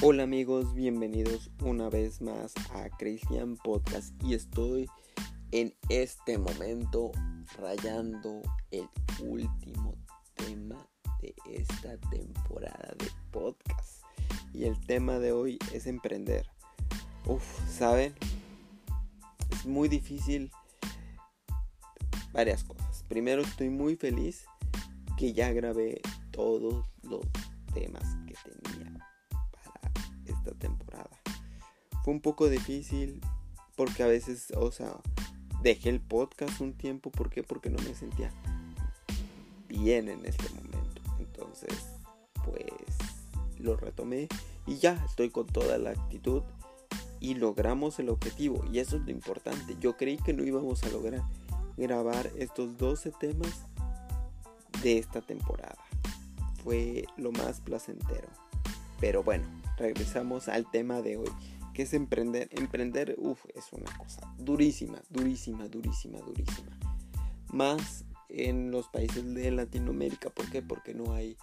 Hola amigos, bienvenidos una vez más a Christian Podcast y estoy en este momento rayando el último tema de esta temporada de podcast y el tema de hoy es emprender. Uf, ¿saben? Es muy difícil varias cosas. Primero estoy muy feliz que ya grabé todos los temas que tenía temporada. Fue un poco difícil porque a veces, o sea, dejé el podcast un tiempo. ¿Por qué? Porque no me sentía bien en este momento. Entonces, pues lo retomé y ya estoy con toda la actitud y logramos el objetivo. Y eso es lo importante. Yo creí que no íbamos a lograr grabar estos 12 temas de esta temporada. Fue lo más placentero. Pero bueno, regresamos al tema de hoy, que es emprender. Emprender, uff, es una cosa durísima, durísima, durísima, durísima. Más en los países de Latinoamérica, ¿por qué? Porque no hay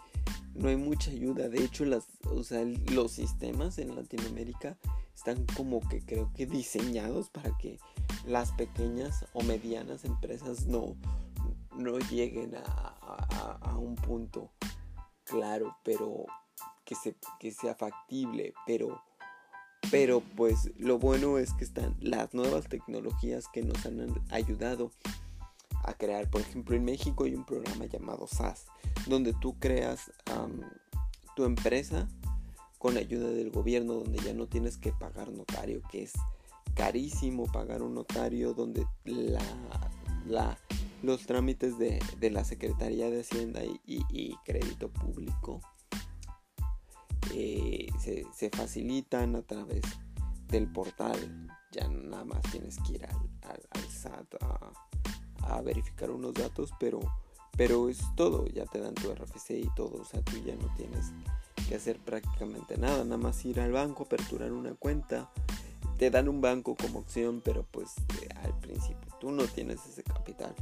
no hay mucha ayuda. De hecho, las, o sea, los sistemas en Latinoamérica están como que creo que diseñados para que las pequeñas o medianas empresas no, no lleguen a, a, a un punto claro, pero que, se, que sea factible, pero, pero pues lo bueno es que están las nuevas tecnologías que nos han ayudado a crear. Por ejemplo, en México hay un programa llamado SAS, donde tú creas tu empresa con ayuda del gobierno, donde ya no tienes que pagar notario, que es carísimo pagar un notario, donde la, la, los trámites de, de, la Secretaría de Hacienda y, y Crédito Público se, facilitan a través del portal. Ya nada más tienes que ir al, SAT a, verificar unos datos, pero, pero es todo. Ya te dan tu RFC y todo. O sea, tú ya no tienes que hacer prácticamente nada. Nada más ir al banco, aperturar una cuenta. Te dan un banco como opción, pero pues eh, al principio tú no tienes ese capital.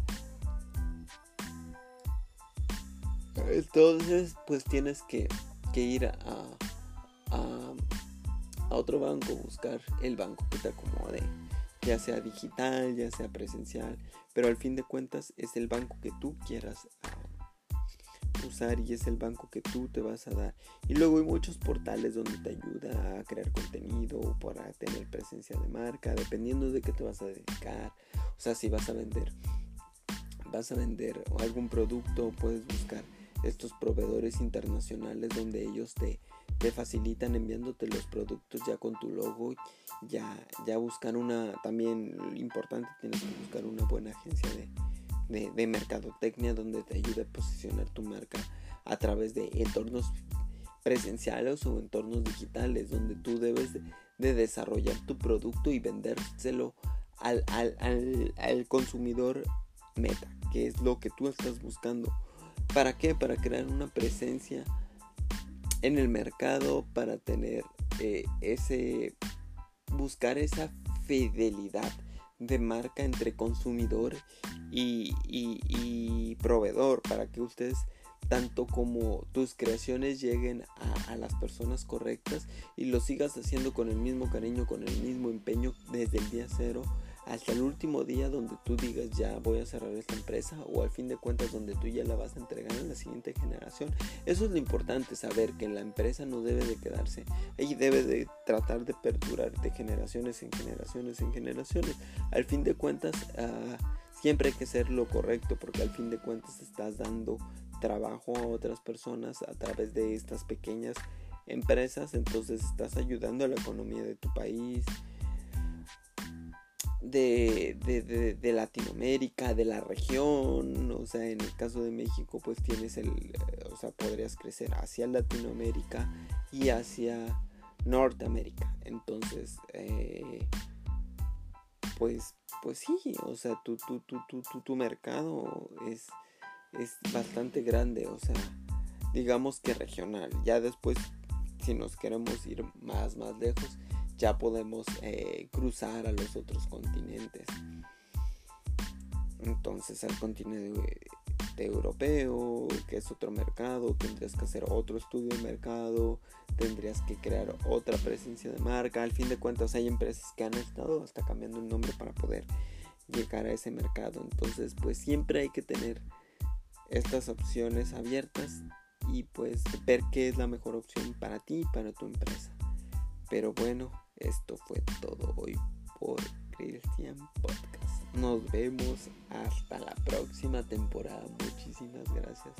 Entonces, pues tienes que ir a, a, otro banco, buscar el banco que te acomode, ya sea digital, ya sea presencial, pero al fin de cuentas es el banco que tú quieras ah, usar y es el banco que tú te vas a dar. Y luego hay muchos portales donde te ayuda a crear contenido para tener presencia de marca, dependiendo de qué te vas a dedicar. O sea, si vas a vender, vas a vender algún producto, puedes buscar estos proveedores internacionales donde ellos te, te facilitan enviándote los productos ya con tu logo ya ya buscan una también importante tienes que buscar una buena agencia de, de, mercadotecnia donde te ayude a posicionar tu marca a través de entornos presenciales o entornos digitales donde tú debes de, de desarrollar tu producto y vendérselo al, al, al, al consumidor meta que es lo que tú estás buscando ¿Para qué? Para crear una presencia en el mercado, para tener eh, ese, buscar esa fidelidad de marca entre consumidor y, y, proveedor, para que ustedes tanto como tus creaciones lleguen a, a, las personas correctas y lo sigas haciendo con el mismo cariño, con el mismo empeño desde el día cero hasta el último día donde tú digas ya voy a cerrar esta empresa o al fin de cuentas donde tú ya la vas a entregar a la siguiente generación. Eso es lo importante, saber que la empresa no debe de quedarse y debe de tratar de perdurar de generaciones en generaciones en generaciones. Al fin de cuentas uh, siempre hay que ser lo correcto porque al fin de cuentas estás dando trabajo a otras personas a través de estas pequeñas empresas, entonces estás ayudando a la economía de tu país de, de, de, Latinoamérica, de la región, o sea, en el caso de México, pues tienes el, eh, o sea, podrías crecer hacia Latinoamérica y hacia Norteamérica. Entonces, eh, pues, pues sí, o sea, tu, tu, tu, tu, mercado es, es bastante grande, o sea, digamos que regional. Ya después, si nos queremos ir más, más lejos, ya podemos eh, cruzar a los otros continentes. entonces al continente europeo, que es otro mercado, tendrías que hacer otro estudio de mercado, tendrías que crear otra presencia de marca. Al fin de cuentas hay empresas que han estado hasta cambiando el nombre para poder llegar a ese mercado. Entonces pues siempre hay que tener estas opciones abiertas y pues ver qué es la mejor opción para ti y para tu empresa. Pero bueno, esto fue todo hoy por Christian Podcast. Nos vemos hasta la próxima temporada. Muchísimas gracias.